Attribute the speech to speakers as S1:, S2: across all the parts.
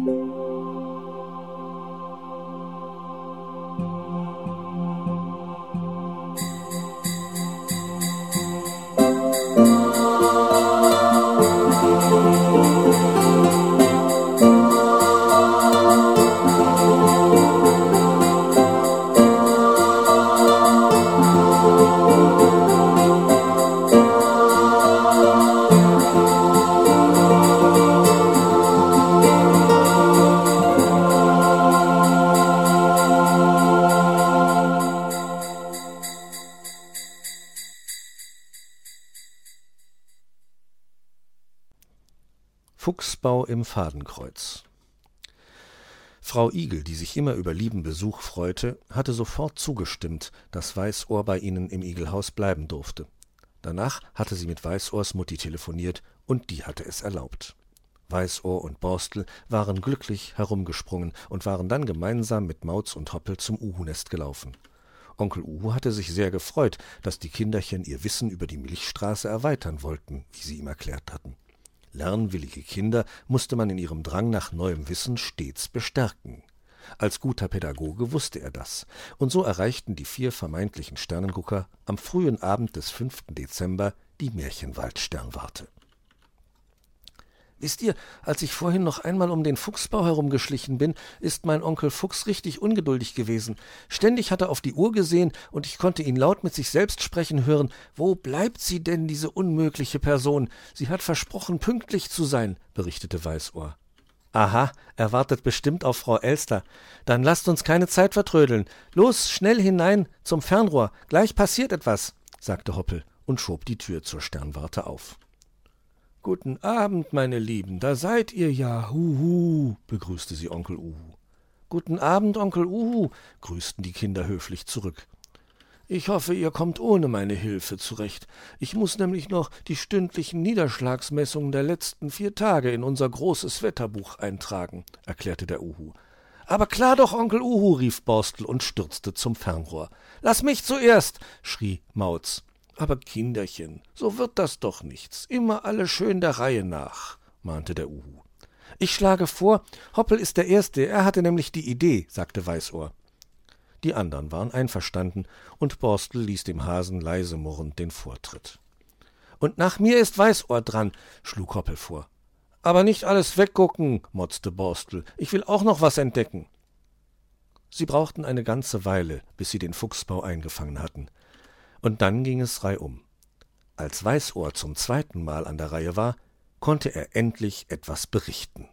S1: Música Fuchsbau im Fadenkreuz Frau Igel, die sich immer über lieben Besuch freute, hatte sofort zugestimmt, dass Weißohr bei ihnen im Igelhaus bleiben durfte. Danach hatte sie mit Weißohrs Mutti telefoniert, und die hatte es erlaubt. Weißohr und Borstel waren glücklich herumgesprungen und waren dann gemeinsam mit Mauz und Hoppel zum Uhu-Nest gelaufen. Onkel Uhu hatte sich sehr gefreut, dass die Kinderchen ihr Wissen über die Milchstraße erweitern wollten, wie sie ihm erklärt hatten. Lernwillige Kinder musste man in ihrem Drang nach neuem Wissen stets bestärken. Als guter Pädagoge wusste er das, und so erreichten die vier vermeintlichen Sternengucker am frühen Abend des 5. Dezember die Märchenwaldsternwarte Wisst ihr, als ich vorhin noch einmal um den Fuchsbau herumgeschlichen bin, ist mein Onkel Fuchs richtig ungeduldig gewesen. Ständig hat er auf die Uhr gesehen, und ich konnte ihn laut mit sich selbst sprechen hören. Wo bleibt sie denn, diese unmögliche Person? Sie hat versprochen, pünktlich zu sein, berichtete Weißohr. Aha, er wartet bestimmt auf Frau Elster. Dann lasst uns keine Zeit vertrödeln. Los, schnell hinein zum Fernrohr. Gleich passiert etwas, sagte Hoppel und schob die Tür zur Sternwarte auf. Guten Abend, meine Lieben, da seid ihr ja, huhu, begrüßte sie Onkel Uhu. Guten Abend, Onkel Uhu, grüßten die Kinder höflich zurück. Ich hoffe, ihr kommt ohne meine Hilfe zurecht. Ich muss nämlich noch die stündlichen Niederschlagsmessungen der letzten vier Tage in unser großes Wetterbuch eintragen, erklärte der Uhu. Aber klar doch, Onkel Uhu, rief Borstel und stürzte zum Fernrohr. Lass mich zuerst, schrie Mauz. Aber Kinderchen, so wird das doch nichts. Immer alle schön der Reihe nach, mahnte der Uhu. Ich schlage vor, Hoppel ist der Erste, er hatte nämlich die Idee, sagte Weißohr. Die anderen waren einverstanden, und Borstel ließ dem Hasen leise murrend den Vortritt. Und nach mir ist Weißohr dran, schlug Hoppel vor. Aber nicht alles weggucken, motzte Borstel. Ich will auch noch was entdecken. Sie brauchten eine ganze Weile, bis sie den Fuchsbau eingefangen hatten. Und dann ging es reihum. Als Weißohr zum zweiten Mal an der Reihe war, konnte er endlich etwas berichten.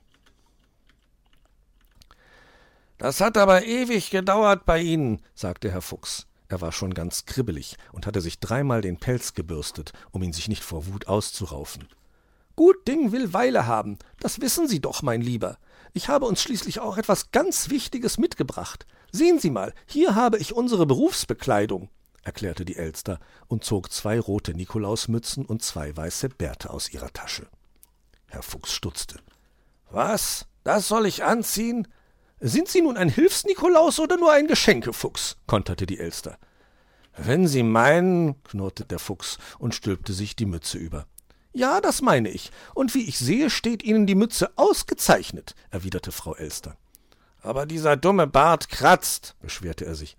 S1: Das hat aber ewig gedauert bei Ihnen, sagte Herr Fuchs. Er war schon ganz kribbelig und hatte sich dreimal den Pelz gebürstet, um ihn sich nicht vor Wut auszuraufen. Gut Ding will Weile haben, das wissen Sie doch, mein Lieber. Ich habe uns schließlich auch etwas ganz Wichtiges mitgebracht. Sehen Sie mal, hier habe ich unsere Berufsbekleidung erklärte die Elster und zog zwei rote Nikolausmützen und zwei weiße Bärte aus ihrer Tasche. Herr Fuchs stutzte. Was? Das soll ich anziehen? Sind Sie nun ein Hilfsnikolaus oder nur ein Geschenkefuchs? konterte die Elster. Wenn Sie meinen, knurrte der Fuchs und stülpte sich die Mütze über. Ja, das meine ich. Und wie ich sehe, steht Ihnen die Mütze ausgezeichnet, erwiderte Frau Elster. Aber dieser dumme Bart kratzt, beschwerte er sich.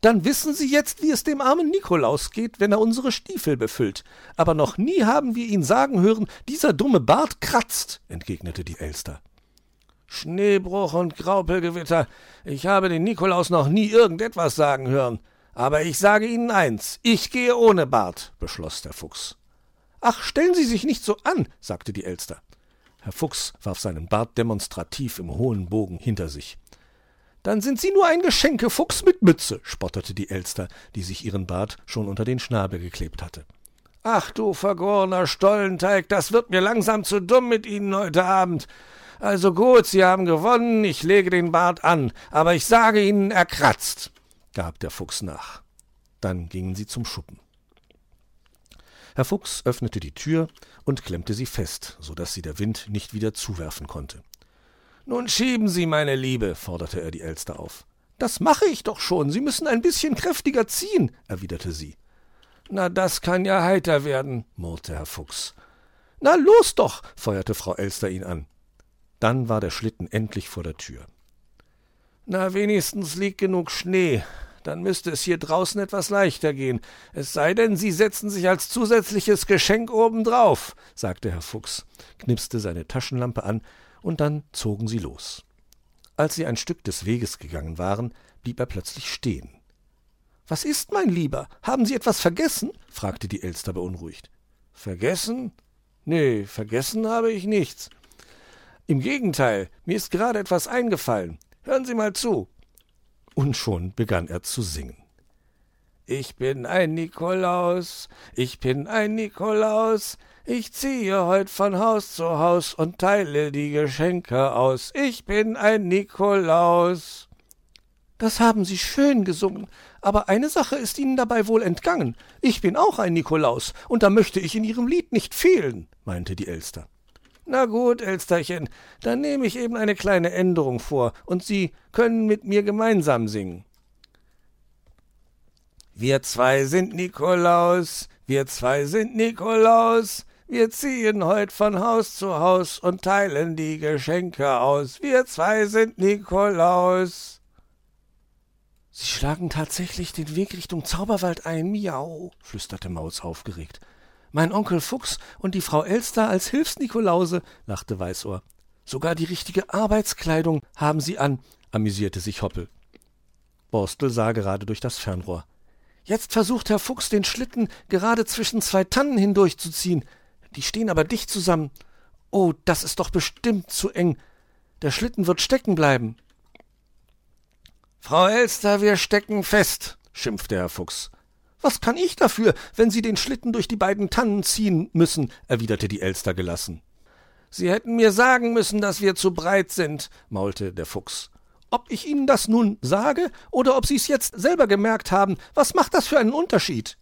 S1: Dann wissen Sie jetzt, wie es dem armen Nikolaus geht, wenn er unsere Stiefel befüllt. Aber noch nie haben wir ihn sagen hören, dieser dumme Bart kratzt, entgegnete die Elster. Schneebruch und Graupelgewitter. Ich habe den Nikolaus noch nie irgendetwas sagen hören. Aber ich sage Ihnen eins, ich gehe ohne Bart, beschloss der Fuchs. Ach, stellen Sie sich nicht so an, sagte die Elster. Herr Fuchs warf seinen Bart demonstrativ im hohen Bogen hinter sich. Dann sind Sie nur ein Geschenkefuchs mit Mütze, spottete die Elster, die sich ihren Bart schon unter den Schnabel geklebt hatte. Ach du vergorener Stollenteig, das wird mir langsam zu dumm mit Ihnen heute Abend. Also gut, Sie haben gewonnen, ich lege den Bart an, aber ich sage Ihnen, er kratzt, gab der Fuchs nach. Dann gingen sie zum Schuppen. Herr Fuchs öffnete die Tür und klemmte sie fest, so dass sie der Wind nicht wieder zuwerfen konnte. Nun schieben Sie, meine Liebe, forderte er die Elster auf. Das mache ich doch schon. Sie müssen ein bisschen kräftiger ziehen, erwiderte sie. Na, das kann ja heiter werden, murrte Herr Fuchs. Na, los doch, feuerte Frau Elster ihn an. Dann war der Schlitten endlich vor der Tür. Na, wenigstens liegt genug Schnee. Dann müsste es hier draußen etwas leichter gehen. Es sei denn, Sie setzen sich als zusätzliches Geschenk obendrauf, sagte Herr Fuchs, knipste seine Taschenlampe an, und dann zogen sie los. Als sie ein Stück des Weges gegangen waren, blieb er plötzlich stehen. Was ist, mein Lieber? Haben Sie etwas vergessen? fragte die Elster beunruhigt. Vergessen? Nee, vergessen habe ich nichts. Im Gegenteil, mir ist gerade etwas eingefallen. Hören Sie mal zu. Und schon begann er zu singen. Ich bin ein Nikolaus, ich bin ein Nikolaus, ich ziehe heut von Haus zu Haus und teile die Geschenke aus. Ich bin ein Nikolaus. Das haben Sie schön gesungen, aber eine Sache ist Ihnen dabei wohl entgangen. Ich bin auch ein Nikolaus, und da möchte ich in Ihrem Lied nicht fehlen, meinte die Elster. Na gut, Elsterchen, dann nehme ich eben eine kleine Änderung vor, und Sie können mit mir gemeinsam singen. Wir zwei sind Nikolaus, wir zwei sind Nikolaus, wir ziehen heut von Haus zu Haus und teilen die Geschenke aus. Wir zwei sind Nikolaus. Sie schlagen tatsächlich den Weg Richtung Zauberwald ein, miau, flüsterte Maus aufgeregt. Mein Onkel Fuchs und die Frau Elster als Hilfsnikolause, lachte Weißohr. Sogar die richtige Arbeitskleidung haben sie an, amüsierte sich Hoppel. Borstel sah gerade durch das Fernrohr. Jetzt versucht Herr Fuchs den Schlitten gerade zwischen zwei Tannen hindurchzuziehen. Die stehen aber dicht zusammen. Oh, das ist doch bestimmt zu eng. Der Schlitten wird stecken bleiben. Frau Elster, wir stecken fest, schimpfte Herr Fuchs. Was kann ich dafür, wenn Sie den Schlitten durch die beiden Tannen ziehen müssen? erwiderte die Elster gelassen. Sie hätten mir sagen müssen, dass wir zu breit sind, maulte der Fuchs. Ob ich Ihnen das nun sage oder ob Sie es jetzt selber gemerkt haben, was macht das für einen Unterschied?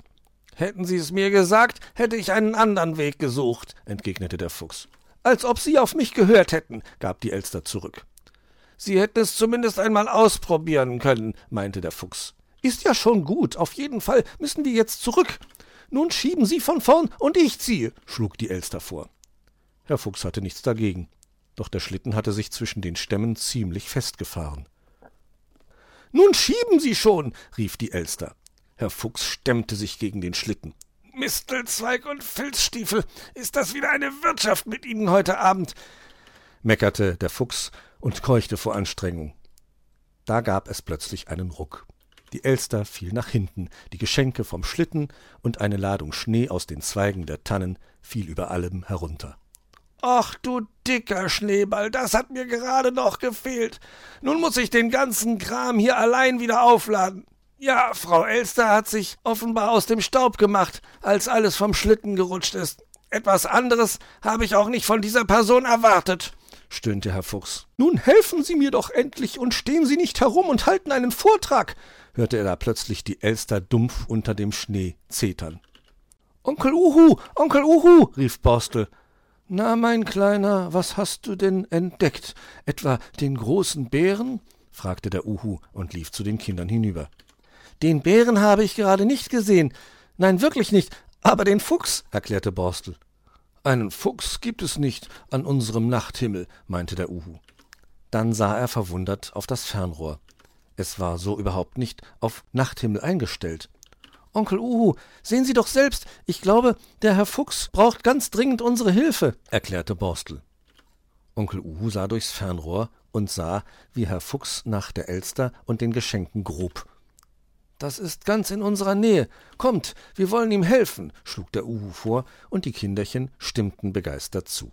S1: Hätten Sie es mir gesagt, hätte ich einen anderen Weg gesucht, entgegnete der Fuchs. Als ob Sie auf mich gehört hätten, gab die Elster zurück. Sie hätten es zumindest einmal ausprobieren können, meinte der Fuchs. Ist ja schon gut. Auf jeden Fall müssen wir jetzt zurück. Nun schieben Sie von vorn und ich ziehe, schlug die Elster vor. Herr Fuchs hatte nichts dagegen, doch der Schlitten hatte sich zwischen den Stämmen ziemlich festgefahren. Nun schieben Sie schon, rief die Elster. Herr Fuchs stemmte sich gegen den Schlitten. Mistelzweig und Filzstiefel, ist das wieder eine Wirtschaft mit Ihnen heute Abend? meckerte der Fuchs und keuchte vor Anstrengung. Da gab es plötzlich einen Ruck. Die Elster fiel nach hinten, die Geschenke vom Schlitten und eine Ladung Schnee aus den Zweigen der Tannen fiel über allem herunter. Ach du dicker Schneeball, das hat mir gerade noch gefehlt. Nun muss ich den ganzen Kram hier allein wieder aufladen. Ja, Frau Elster hat sich offenbar aus dem Staub gemacht, als alles vom Schlitten gerutscht ist. Etwas anderes habe ich auch nicht von dieser Person erwartet stöhnte Herr Fuchs. Nun helfen Sie mir doch endlich und stehen Sie nicht herum und halten einen Vortrag, hörte er da plötzlich die Elster dumpf unter dem Schnee zetern. Onkel Uhu, Onkel Uhu, rief Borstel. Na, mein Kleiner, was hast du denn entdeckt? Etwa den großen Bären? fragte der Uhu und lief zu den Kindern hinüber. Den Bären habe ich gerade nicht gesehen. Nein, wirklich nicht. Aber den Fuchs, erklärte Borstel. Einen Fuchs gibt es nicht an unserem Nachthimmel, meinte der Uhu. Dann sah er verwundert auf das Fernrohr. Es war so überhaupt nicht auf Nachthimmel eingestellt. Onkel Uhu, sehen Sie doch selbst, ich glaube, der Herr Fuchs braucht ganz dringend unsere Hilfe, erklärte Borstel. Onkel Uhu sah durchs Fernrohr und sah, wie Herr Fuchs nach der Elster und den Geschenken grub das ist ganz in unserer Nähe. Kommt, wir wollen ihm helfen, schlug der Uhu vor, und die Kinderchen stimmten begeistert zu.